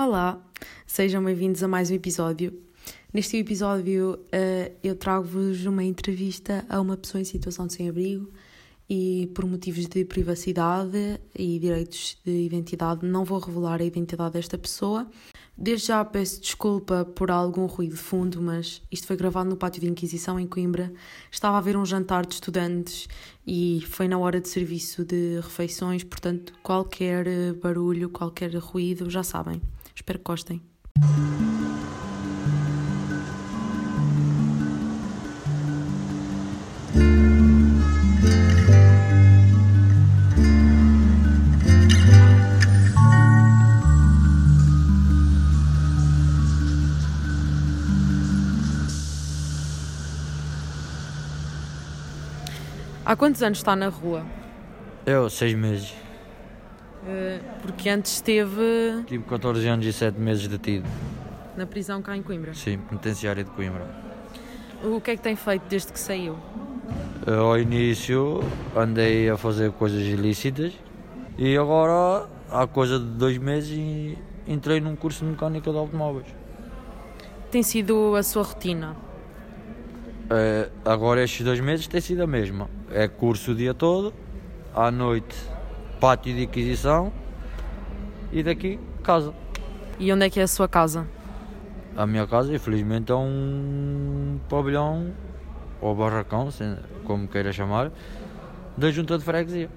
Olá, sejam bem-vindos a mais um episódio. Neste episódio uh, eu trago-vos uma entrevista a uma pessoa em situação de sem-abrigo e por motivos de privacidade e direitos de identidade não vou revelar a identidade desta pessoa. Desde já peço desculpa por algum ruído de fundo, mas isto foi gravado no pátio de Inquisição em Coimbra. Estava a haver um jantar de estudantes e foi na hora de serviço de refeições, portanto, qualquer barulho, qualquer ruído, já sabem. Espero que gostem. Há quantos anos está na rua? Eu, seis meses. Uh, porque antes esteve Tive 14 anos e 7 meses detido. na prisão cá em Coimbra. Sim, penitenciária de Coimbra. O que é que tem feito desde que saiu? Eu, Ao início andei a fazer coisas ilícitas e agora, há coisa de dois meses, entrei num curso de mecânica de automóveis. Tem sido a sua rotina? Eh, agora estes dois meses tem sido a mesma. É curso o dia todo, à noite pátio de aquisição e daqui casa. E onde é que é a sua casa? A minha casa, infelizmente, é um pavilhão ou barracão, como queira chamar, da junta de freguesia.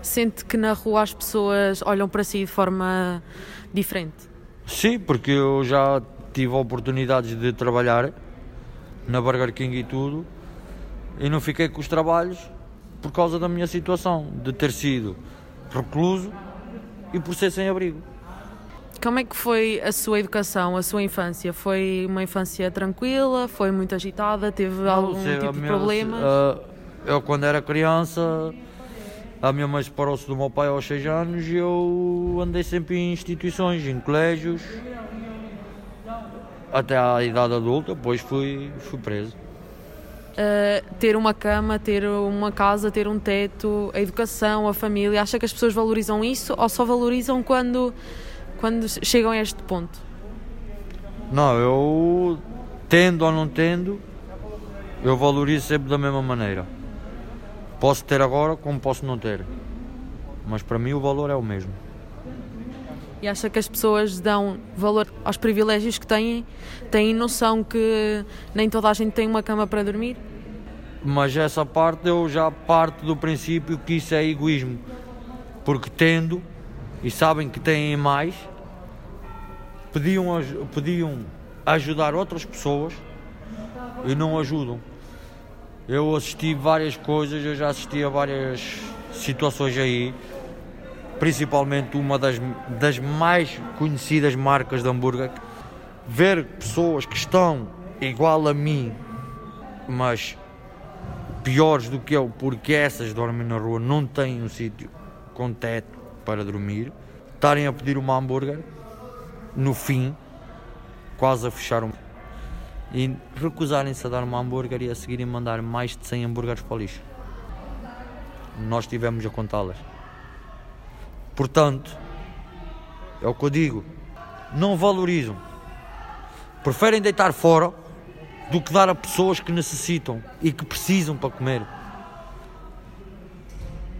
Sente que na rua as pessoas olham para si de forma diferente? Sim, porque eu já tive oportunidades de trabalhar na Burger King e tudo e não fiquei com os trabalhos por causa da minha situação, de ter sido recluso e por ser sem abrigo. Como é que foi a sua educação, a sua infância? Foi uma infância tranquila? Foi muito agitada? Teve algum Não sei, a tipo de minha- problemas? ah, eu, quando era criança, a minha mãe separou-se do meu pai aos 6 anos e eu andei sempre em instituições, em colégios, até à idade adulta, depois fui, fui preso. Uh, ter uma cama, ter uma casa, ter um teto, a educação, a família. Acha que as pessoas valorizam isso ou só valorizam quando, quando chegam a este ponto? Não, eu tendo ou não tendo, eu valorizo sempre da mesma maneira. Posso ter agora como posso não ter. Mas para mim o valor é o mesmo. E acha que as pessoas dão valor aos privilégios que têm? Têm noção que nem toda a gente tem uma cama para dormir? Mas essa parte eu já parto do princípio que isso é egoísmo. Porque tendo, e sabem que têm mais, podiam, aj- podiam ajudar outras pessoas e não ajudam. Eu assisti várias coisas, eu já assisti a várias situações aí, principalmente uma das, das mais conhecidas marcas de hambúrguer. Ver pessoas que estão igual a mim, mas piores do que eu, porque essas dormem na rua, não têm um sítio com teto para dormir, estarem a pedir uma hambúrguer, no fim, quase a fechar um. E recusarem-se a dar uma hambúrguer e a seguirem mandar mais de 100 hambúrgueres para o lixo. Nós tivemos a contá-las. Portanto, é o que eu digo, não valorizam. Preferem deitar fora do que dar a pessoas que necessitam e que precisam para comer.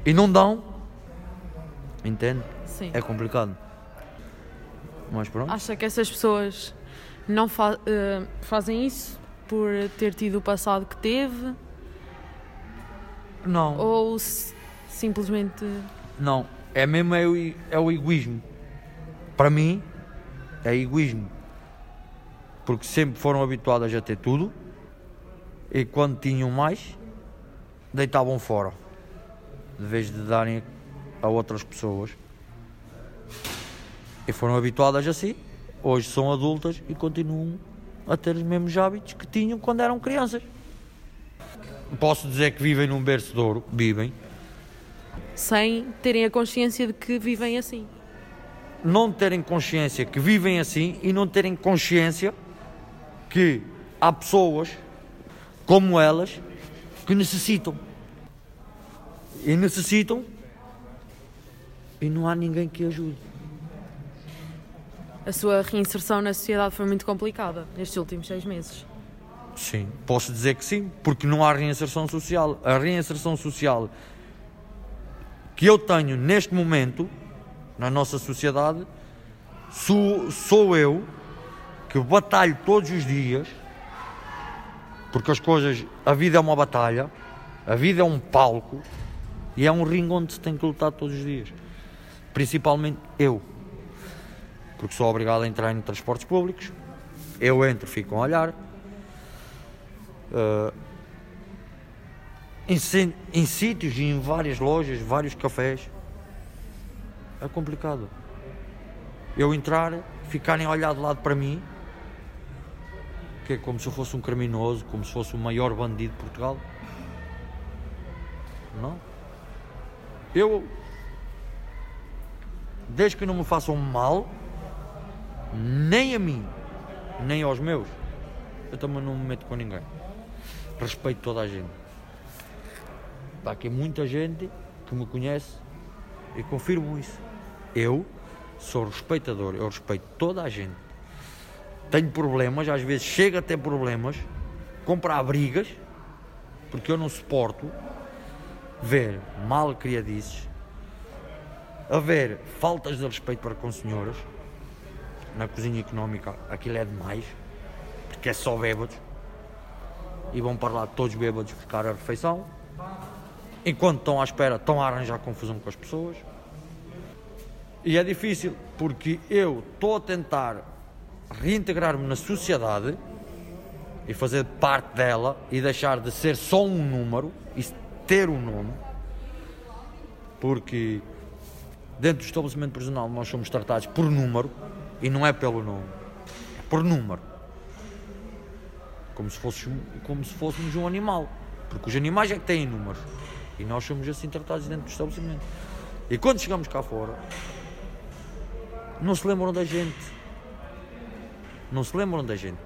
E não dão. Entende? Sim. É complicado. Mas pronto. Acha que essas pessoas não fa- eh, fazem isso por ter tido o passado que teve? Não, Ou simplesmente. não. É mesmo é o, é o egoísmo. Para mim, é egoísmo. Porque sempre foram habituadas a ter tudo e quando tinham mais, deitavam fora. De vez de darem a outras pessoas. E foram habituadas assim. Hoje são adultas e continuam a ter os mesmos hábitos que tinham quando eram crianças. Posso dizer que vivem num berço de ouro, vivem. Sem terem a consciência de que vivem assim. não terem consciência que vivem assim e não terem consciência que há pessoas como elas que necessitam. E necessitam e não há ninguém que ajude. a sua reinserção na sociedade foi muito complicada nestes últimos seis meses. Sim, posso dizer que sim, porque não há reinserção social. A reinserção social que eu tenho neste momento na nossa sociedade sou, sou eu que batalho todos os dias, porque as coisas, a vida é uma batalha, a vida é um palco e é um ringue onde se tem que lutar todos os dias. Principalmente eu porque sou obrigado a entrar em transportes públicos. Eu entro, fico a olhar. Uh, em, em sítios e em várias lojas, vários cafés. É complicado. Eu entrar, ficarem a olhar de lado para mim, que é como se eu fosse um criminoso, como se fosse o maior bandido de Portugal. Não. Eu, desde que não me façam mal, nem a mim, nem aos meus, eu também não me meto com ninguém. Respeito toda a gente. Está aqui muita gente que me conhece e confirmo isso. Eu sou respeitador, eu respeito toda a gente. Tenho problemas, às vezes chega a ter problemas, comprar brigas, porque eu não suporto ver mal criadices, haver faltas de respeito para com senhoras na cozinha económica aquilo é demais, porque é só bêbados. E vão para lá todos bêbados buscar a refeição. Enquanto estão à espera, estão a arranjar confusão com as pessoas. E é difícil, porque eu estou a tentar reintegrar-me na sociedade e fazer parte dela e deixar de ser só um número e ter um nome. Porque dentro do estabelecimento prisional nós somos tratados por número e não é pelo nome, é por número. Como se, fosse, como se fôssemos um animal. Porque os animais é que têm números. E nós somos assim tratados dentro do estabelecimento. E quando chegamos cá fora, não se lembram da gente. Não se lembram da gente.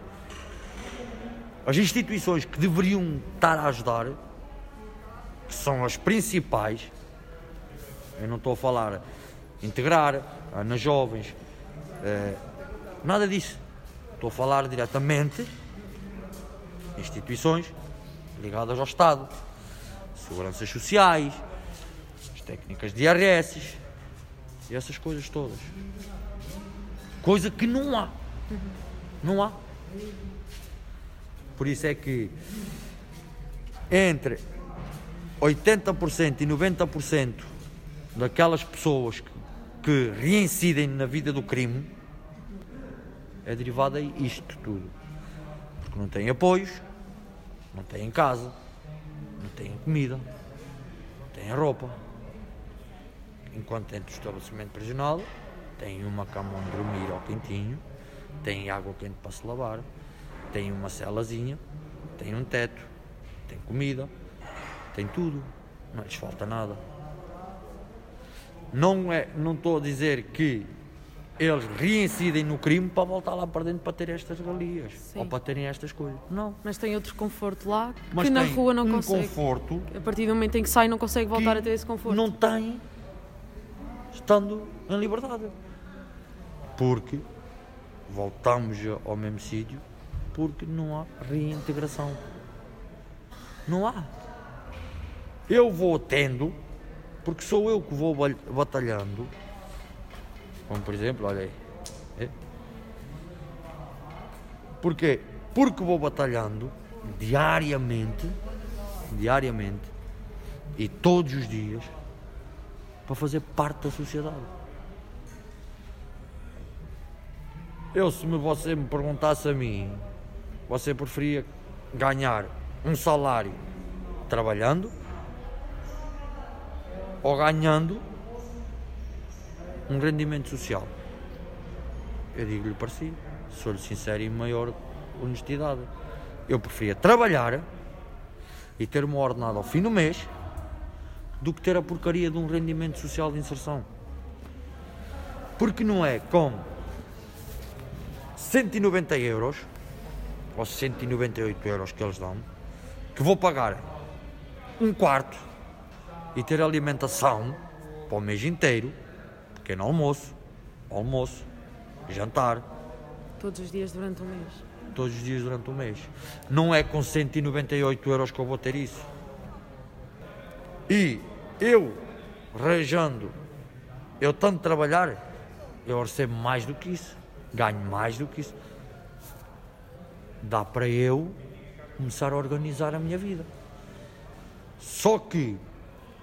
As instituições que deveriam estar a ajudar, que são as principais, eu não estou a falar integrar, nas jovens, é, nada disso. Estou a falar diretamente instituições ligadas ao Estado, seguranças sociais, as técnicas de IRS essas coisas todas. Coisa que não há. Não há. Por isso é que entre 80% e 90% daquelas pessoas que que reincidem na vida do crime é derivada a isto tudo. Porque não têm apoios, não têm casa, não têm comida, não têm roupa. Enquanto dentro do estabelecimento prisional têm uma cama onde dormir ao quentinho, têm água quente para se lavar, têm uma celazinha, têm um teto, têm comida, têm tudo, não lhes falta nada. Não é, não estou a dizer que eles reincidem no crime para voltar lá para dentro para ter estas galias Sim. ou para terem estas coisas. Não. Mas tem outro conforto lá Mas que na rua não um consegue. conforto. A partir do momento em que sai, não consegue voltar a ter esse conforto. Não tem estando em liberdade. Porque voltamos ao mesmo sítio porque não há reintegração. Não há. Eu vou tendo porque sou eu que vou batalhando. Como por exemplo, olha aí. É? Porquê? Porque vou batalhando diariamente, diariamente e todos os dias para fazer parte da sociedade. Eu, se você me perguntasse a mim, você preferia ganhar um salário trabalhando ou ganhando um rendimento social. Eu digo-lhe para si, sou-lhe sincero e maior honestidade. Eu preferia trabalhar e ter uma ordenada ao fim do mês do que ter a porcaria de um rendimento social de inserção. Porque não é com 190 euros ou 198 euros que eles dão que vou pagar um quarto e ter alimentação para o mês inteiro, pequeno almoço, almoço, jantar. Todos os dias durante um mês. Todos os dias durante um mês. Não é com 198 euros que eu vou ter isso. E eu, rejando, eu tanto trabalhar, eu recebo mais do que isso. Ganho mais do que isso. Dá para eu começar a organizar a minha vida. Só que,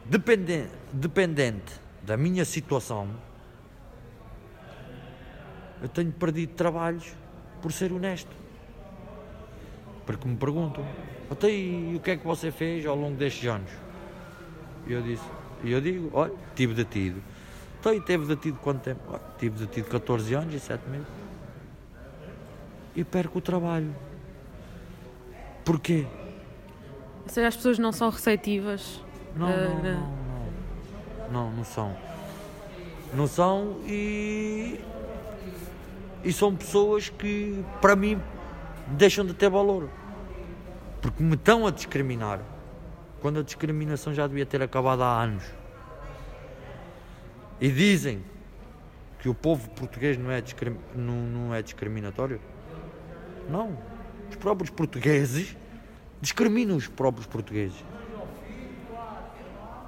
dependente, dependente da minha situação, eu tenho perdido trabalhos por ser honesto. Porque me perguntam, até e o que é que você fez ao longo destes anos? E eu disse, e eu digo, olha, tive detido. Então, e teve detido quanto tempo? Olha, tive detido 14 anos e 7 meses. E perco o trabalho. Porquê? Ou seja, as pessoas não são receptivas. Não, eh, não, na- não, não. Não, não são. Não são e. E são pessoas que, para mim, deixam de ter valor. Porque me estão a discriminar. Quando a discriminação já devia ter acabado há anos. E dizem que o povo português não é, não, não é discriminatório. Não. Os próprios portugueses discriminam os próprios portugueses.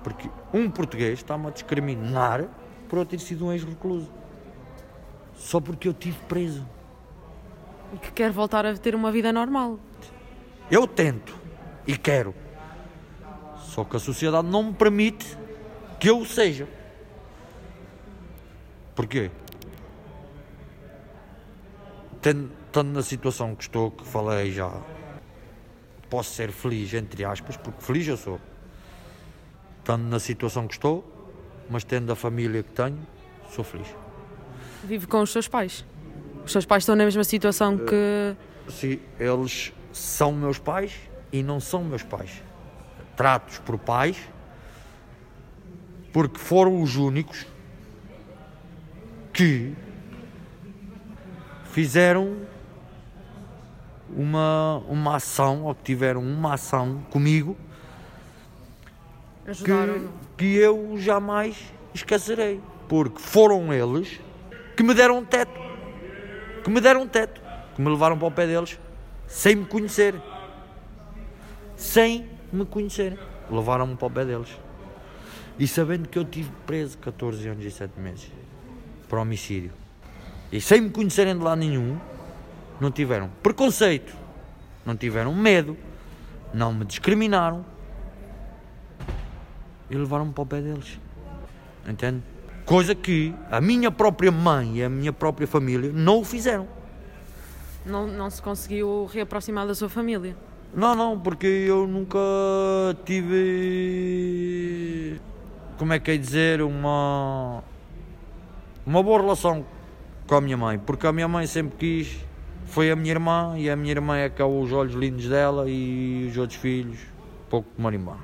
Porque um português está-me a discriminar por eu ter sido um ex-recluso. Só porque eu estive preso. E que quer voltar a ter uma vida normal. Eu tento e quero. Só que a sociedade não me permite que eu o seja. Porquê? Tendo, estando na situação que estou, que falei já, posso ser feliz, entre aspas, porque feliz eu sou. Estando na situação que estou, mas tendo a família que tenho, sou feliz. Vive com os seus pais. Os seus pais estão na mesma situação que. Sim, eles são meus pais e não são meus pais. Trato-os por pais porque foram os únicos que fizeram uma, uma ação, ou que tiveram uma ação comigo que, que eu jamais esquecerei. Porque foram eles que me deram um teto. Que me deram um teto. Que me levaram para o pé deles sem me conhecer. Sem me conhecer. Levaram-me para o pé deles. E sabendo que eu tive preso 14 anos e 7 meses por homicídio. E sem me conhecerem de lado nenhum, não tiveram preconceito, não tiveram medo, não me discriminaram e levaram-me para o pé deles. Entende? Coisa que a minha própria mãe e a minha própria família não o fizeram. Não, não se conseguiu reaproximar da sua família. Não, não, porque eu nunca tive. Como é que é dizer? Uma. Uma boa relação com a minha mãe. Porque a minha mãe sempre quis. Foi a minha irmã e a minha irmã é que é os olhos lindos dela e os outros filhos, pouco de marimbano.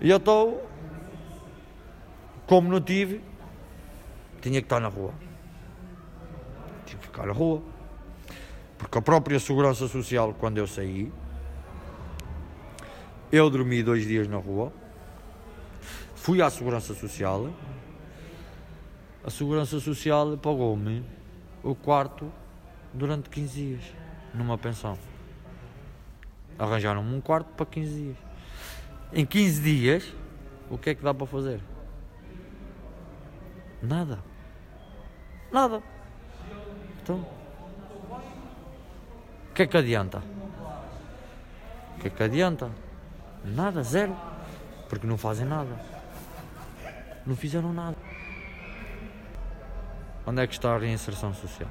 E eu estou. Como não tive, tinha que estar na rua. Tive que ficar na rua. Porque a própria Segurança Social, quando eu saí, eu dormi dois dias na rua, fui à Segurança Social, a Segurança Social pagou-me o quarto durante 15 dias, numa pensão. Arranjaram-me um quarto para 15 dias. Em 15 dias, o que é que dá para fazer? Nada. Nada. Então, o que é que adianta? O que é que adianta? Nada, zero. Porque não fazem nada. Não fizeram nada. Onde é que está a reinserção social?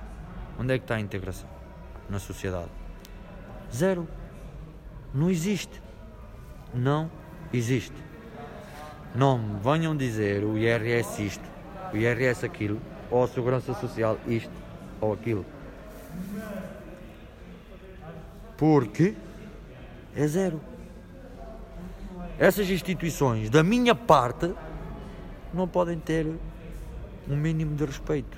Onde é que está a integração na sociedade? Zero. Não existe. Não existe. Não me venham dizer o IRS isto, o IRS aquilo, ou a Segurança Social isto ou aquilo. Porque é zero. Essas instituições, da minha parte, não podem ter um mínimo de respeito.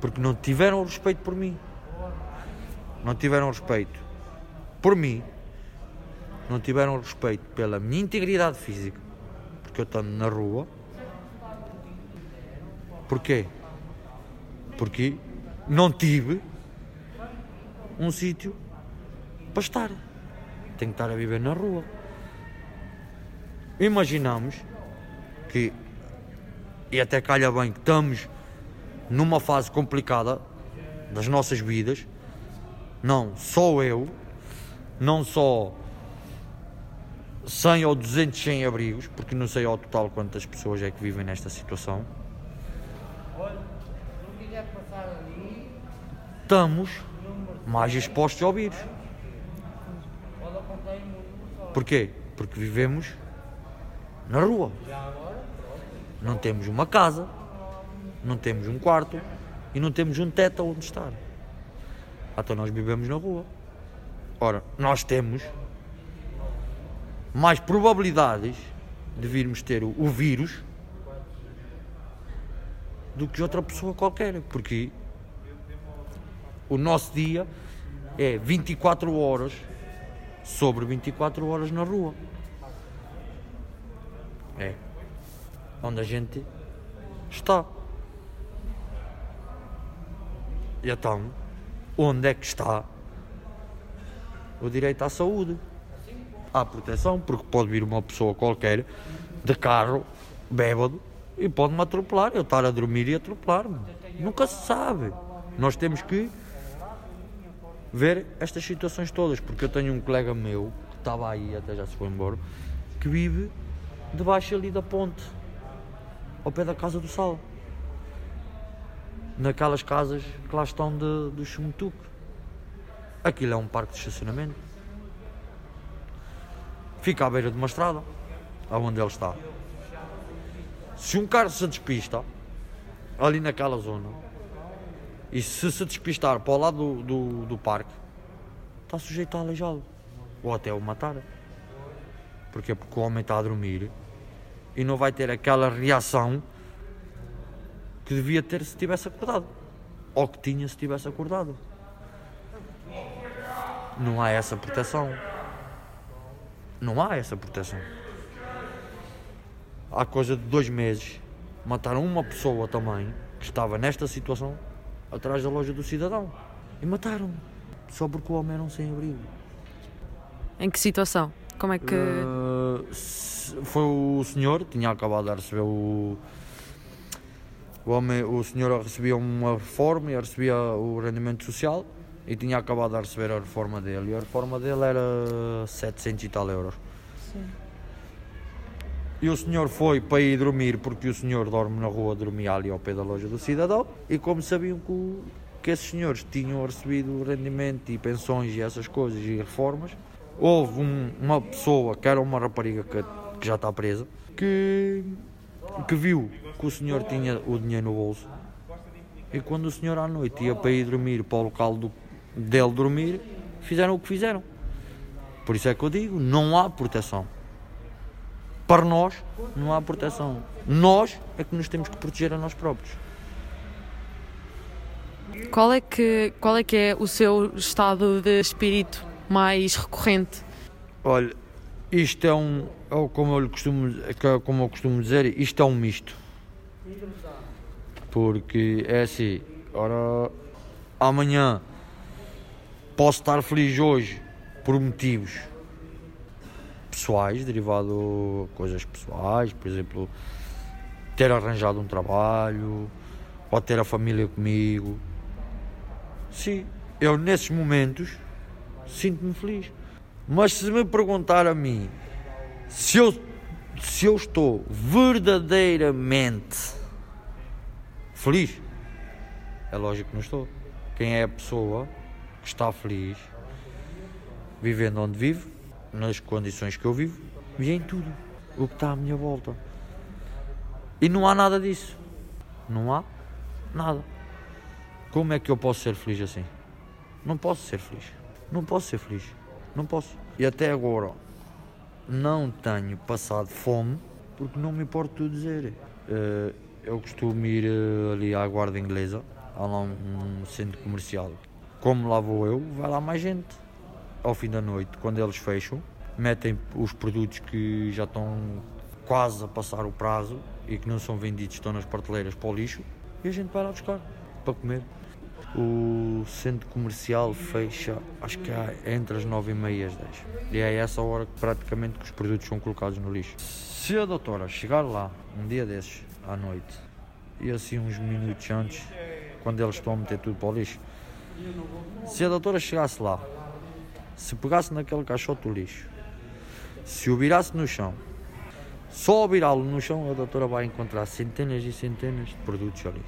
Porque não tiveram respeito por mim. Não tiveram respeito por mim. Não tiveram respeito pela minha integridade física. Porque eu estando na rua, Porquê? Porque não tive um sítio para estar. Tenho que estar a viver na rua. Imaginamos que, e até calha bem, que estamos numa fase complicada das nossas vidas, não só eu, não só 100 ou 200 sem abrigos, porque não sei ao total quantas pessoas é que vivem nesta situação. Estamos mais expostos ao vírus. Porquê? Porque vivemos na rua. Não temos uma casa, não temos um quarto e não temos um teto onde estar. Então nós vivemos na rua. Ora, nós temos mais probabilidades de virmos ter o, o vírus do que outra pessoa qualquer, porque o nosso dia é 24 horas sobre 24 horas na rua. É onde a gente está. E então, onde é que está o direito à saúde? à proteção, porque pode vir uma pessoa qualquer de carro, bêbado, e pode-me atropelar, eu estar a dormir e atropelar-me. Nunca se sabe. Nós temos que ver estas situações todas, porque eu tenho um colega meu, que estava aí, até já se foi embora, que vive debaixo ali da ponte, ao pé da Casa do Sal. Naquelas casas que lá estão de, do Chumutuque. Aquilo é um parque de estacionamento fica à beira de uma estrada, aonde ele está. Se um carro se despista, ali naquela zona, e se se despistar para o lado do, do, do parque, está sujeito a aleijá-lo, ou até o matar. Porquê? Porque o homem está a dormir e não vai ter aquela reação que devia ter se tivesse acordado. Ou que tinha se tivesse acordado. Não há essa proteção. Não há essa proteção. Há coisa de dois meses mataram uma pessoa também que estava nesta situação atrás da loja do cidadão. E mataram. Só porque o homem era um sem-abrigo. Em que situação? Como é que. Uh, foi o senhor, tinha acabado de receber o. O, homem, o senhor recebia uma reforma e recebia o rendimento social e tinha acabado de receber a reforma dele. E a reforma dele era 700 e tal euros. Sim. E o senhor foi para ir dormir, porque o senhor dorme na rua, dormia ali ao pé da loja do cidadão. E como sabiam que, o, que esses senhores tinham recebido rendimento e pensões e essas coisas e reformas, houve um, uma pessoa, que era uma rapariga que, que já está presa, que, que viu que o senhor tinha o dinheiro no bolso. E quando o senhor à noite ia para ir dormir para o local do, dele dormir, fizeram o que fizeram. Por isso é que eu digo, não há proteção. Para nós, não há proteção. Nós é que nos temos que proteger a nós próprios. Qual é que, qual é, que é o seu estado de espírito mais recorrente? Olha, isto é um, é como eu costumo, é como eu costumo dizer, isto é um misto. Porque é assim, ora, amanhã Posso estar feliz hoje por motivos pessoais, derivado de coisas pessoais, por exemplo, ter arranjado um trabalho, ou ter a família comigo. Sim, eu nesses momentos sinto-me feliz. Mas se me perguntar a mim se eu, se eu estou verdadeiramente feliz, é lógico que não estou. Quem é a pessoa está feliz, vivendo onde vivo, nas condições que eu vivo e em tudo o que está à minha volta. E não há nada disso. Não há nada. Como é que eu posso ser feliz assim? Não posso ser feliz. Não posso ser feliz. Não posso. E até agora não tenho passado fome porque não me importo de dizer. Eh, eu costumo ir eh, ali à guarda inglesa, há lá um centro comercial como lá vou eu, vai lá mais gente. Ao fim da noite, quando eles fecham, metem os produtos que já estão quase a passar o prazo e que não são vendidos, estão nas prateleiras para o lixo E a gente vai lá buscar para comer. O centro comercial fecha, acho que é entre as 9 e meia e as 10. E é essa hora que praticamente que os produtos são colocados no lixo. Se a doutora chegar lá um dia desses, à noite, e assim uns minutos antes, quando eles estão a meter tudo para o lixo, se a doutora chegasse lá, se pegasse naquele caixote do lixo, se o virasse no chão, só ao virá-lo no chão, a doutora vai encontrar centenas e centenas de produtos ali.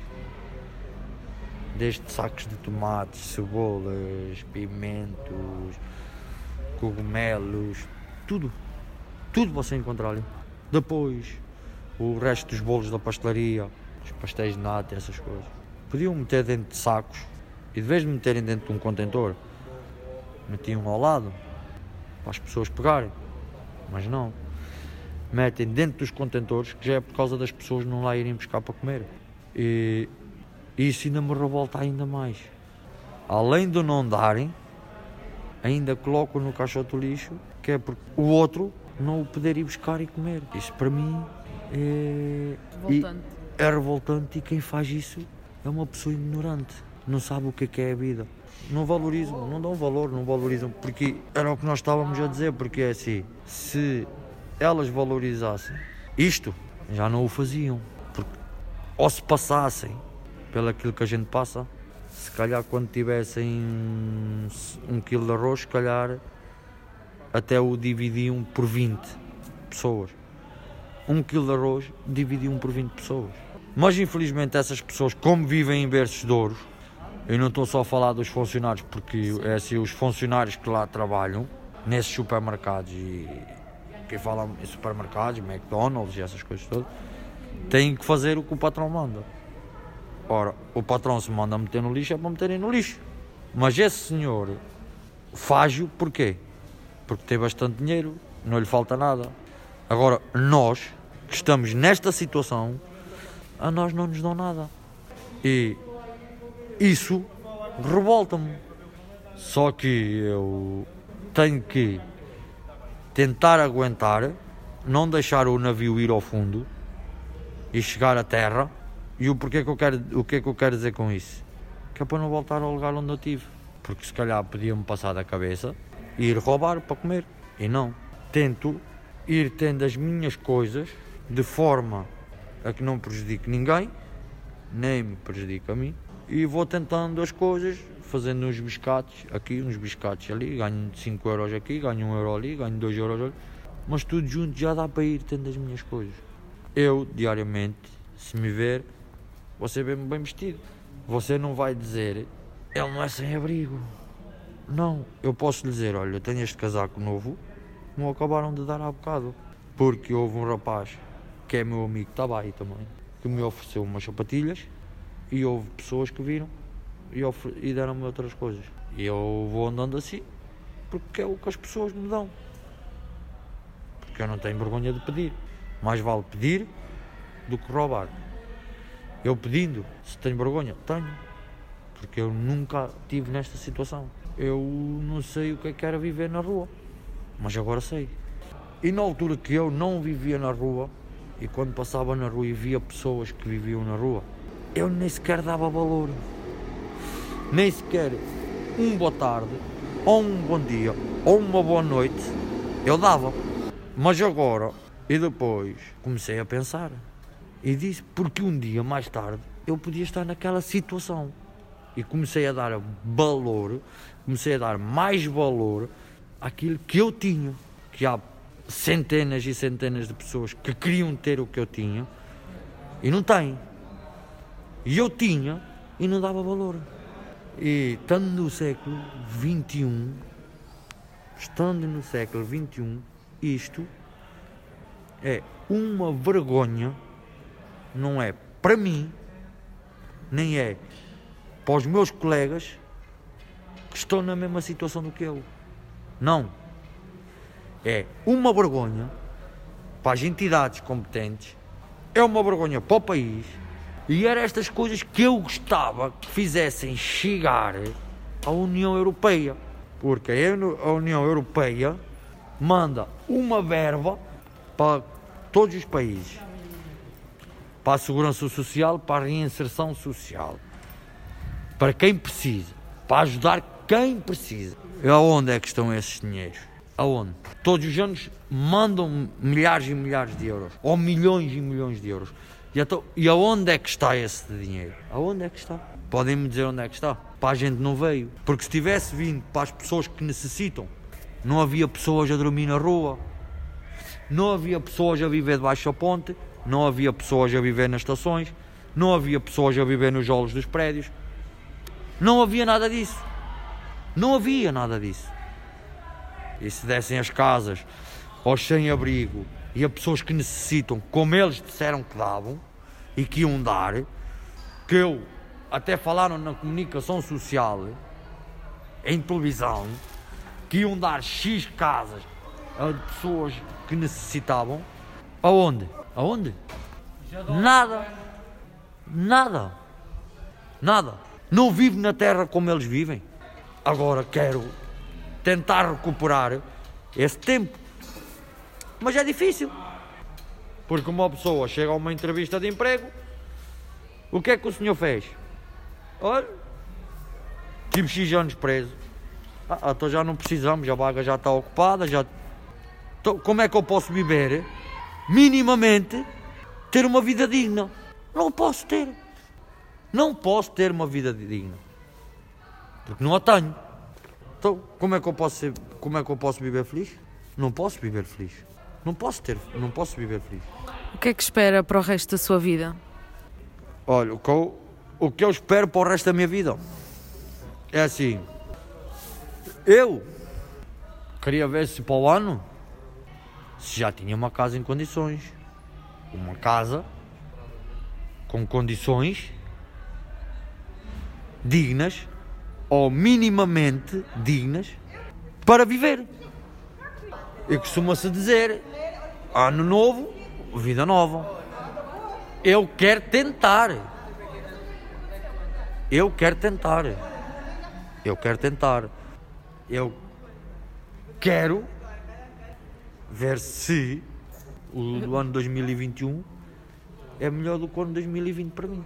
Desde sacos de tomates, cebolas, pimentos, cogumelos, tudo. Tudo você encontra ali. Depois, o resto dos bolos da pastelaria, os pastéis de nata, essas coisas. Podiam meter dentro de sacos e de vez de meterem dentro de um contentor, metiam ao lado para as pessoas pegarem. Mas não. Metem dentro dos contentores, que já é por causa das pessoas não lá irem buscar para comer. E isso ainda me revolta ainda mais. Além de não darem, ainda colocam no caixote do lixo, que é porque o outro não o poder ir buscar e comer. Isso para mim é Revoltante. E é revoltante e quem faz isso é uma pessoa ignorante, não sabe o que é, que é a vida. Não valorizam, não dão valor, não valorizam, porque era o que nós estávamos a dizer, porque é assim, se elas valorizassem isto, já não o faziam. Porque, ou se passassem pelo aquilo que a gente passa, se calhar quando tivessem um quilo de arroz, se calhar até o dividiam por 20 pessoas. Um quilo de arroz dividiam por 20 pessoas. Mas infelizmente essas pessoas, como vivem em berços de ouros, eu não estou só a falar dos funcionários, porque é assim, os funcionários que lá trabalham, nesses supermercados e quem fala em supermercados, McDonald's e essas coisas todas, têm que fazer o que o patrão manda. Ora, o patrão se manda meter no lixo é para meterem no lixo. Mas esse senhor faz-o porquê? Porque tem bastante dinheiro, não lhe falta nada. Agora, nós que estamos nesta situação, a nós não nos dão nada. E isso revolta-me. Só que eu tenho que tentar aguentar, não deixar o navio ir ao fundo e chegar à terra. E o porquê que eu quero, o que é que eu quero dizer com isso? Que é para não voltar ao lugar onde eu tive. Porque se calhar podia-me passar da cabeça e ir roubar para comer. E não. Tento ir tendo as minhas coisas de forma a que não prejudique ninguém, nem me prejudique a mim. E vou tentando as coisas, fazendo uns biscates aqui, uns biscates ali, ganho 5 euros aqui, ganho 1 euro ali, ganho 2 euros ali. Mas tudo junto já dá para ir tendo as minhas coisas. Eu, diariamente, se me ver, você vê-me bem vestido. Você não vai dizer, ele não é sem abrigo. Não, eu posso lhe dizer, olha, tenho este casaco novo, não acabaram de dar há bocado. Porque houve um rapaz, que é meu amigo, estava aí também, que me ofereceu umas sapatilhas e houve pessoas que viram e, e deram-me outras coisas. E eu vou andando assim, porque é o que as pessoas me dão. Porque eu não tenho vergonha de pedir. Mais vale pedir do que roubar. Eu pedindo, se tenho vergonha, tenho. Porque eu nunca tive nesta situação. Eu não sei o que é que era viver na rua, mas agora sei. E na altura que eu não vivia na rua, e quando passava na rua e via pessoas que viviam na rua, eu nem sequer dava valor. Nem sequer um boa tarde, ou um bom dia, ou uma boa noite, eu dava. Mas agora, e depois, comecei a pensar. E disse, porque um dia mais tarde eu podia estar naquela situação. E comecei a dar valor, comecei a dar mais valor àquilo que eu tinha. Que há centenas e centenas de pessoas que queriam ter o que eu tinha e não têm. E eu tinha e não dava valor. E estando no século XXI, estando no século XXI, isto é uma vergonha, não é para mim, nem é para os meus colegas que estão na mesma situação do que eu. Não. É uma vergonha para as entidades competentes, é uma vergonha para o país e eram estas coisas que eu gostava que fizessem chegar à União Europeia. Porque a União Europeia manda uma verba para todos os países para a segurança social, para a reinserção social. Para quem precisa, para ajudar quem precisa. E aonde é que estão esses dinheiros? Aonde? Todos os anos mandam milhares e milhares de euros, ou milhões e milhões de euros. E, então, e aonde é que está esse dinheiro? Aonde é que está? Podem-me dizer onde é que está? Para a gente não veio. Porque se tivesse vindo para as pessoas que necessitam, não havia pessoas a dormir na rua, não havia pessoas a viver debaixo da ponte, não havia pessoas a viver nas estações, não havia pessoas a viver nos jolos dos prédios. Não havia nada disso. Não havia nada disso. E se dessem as casas aos sem-abrigo e a pessoas que necessitam, como eles disseram que davam e que iam dar, que eu até falaram na comunicação social, em televisão, que iam dar X casas a pessoas que necessitavam. Aonde? Aonde? Nada. Nada. Nada. Não vivo na terra como eles vivem. Agora quero tentar recuperar esse tempo. Mas é difícil. Porque uma pessoa chega a uma entrevista de emprego, o que é que o senhor fez? Olha, tive X anos preso. Ah, então já não precisamos, a vaga já está ocupada, já. Então, como é que eu posso viver minimamente ter uma vida digna? Não posso ter. Não posso ter uma vida digna. Porque não a tenho. Então, como é que eu posso ser, como é que eu posso viver feliz? Não posso viver feliz. Não posso ter, não posso viver feliz. O que é que espera para o resto da sua vida? Olha, o que eu, o que eu espero para o resto da minha vida é assim. Eu queria ver se para o ano se já tinha uma casa em condições. Uma casa com condições dignas ou minimamente dignas para viver. E costuma-se dizer: ano novo, vida nova. Eu quero tentar. Eu quero tentar. Eu quero tentar. Eu quero ver se o ano 2021 é melhor do que o ano 2020 para mim.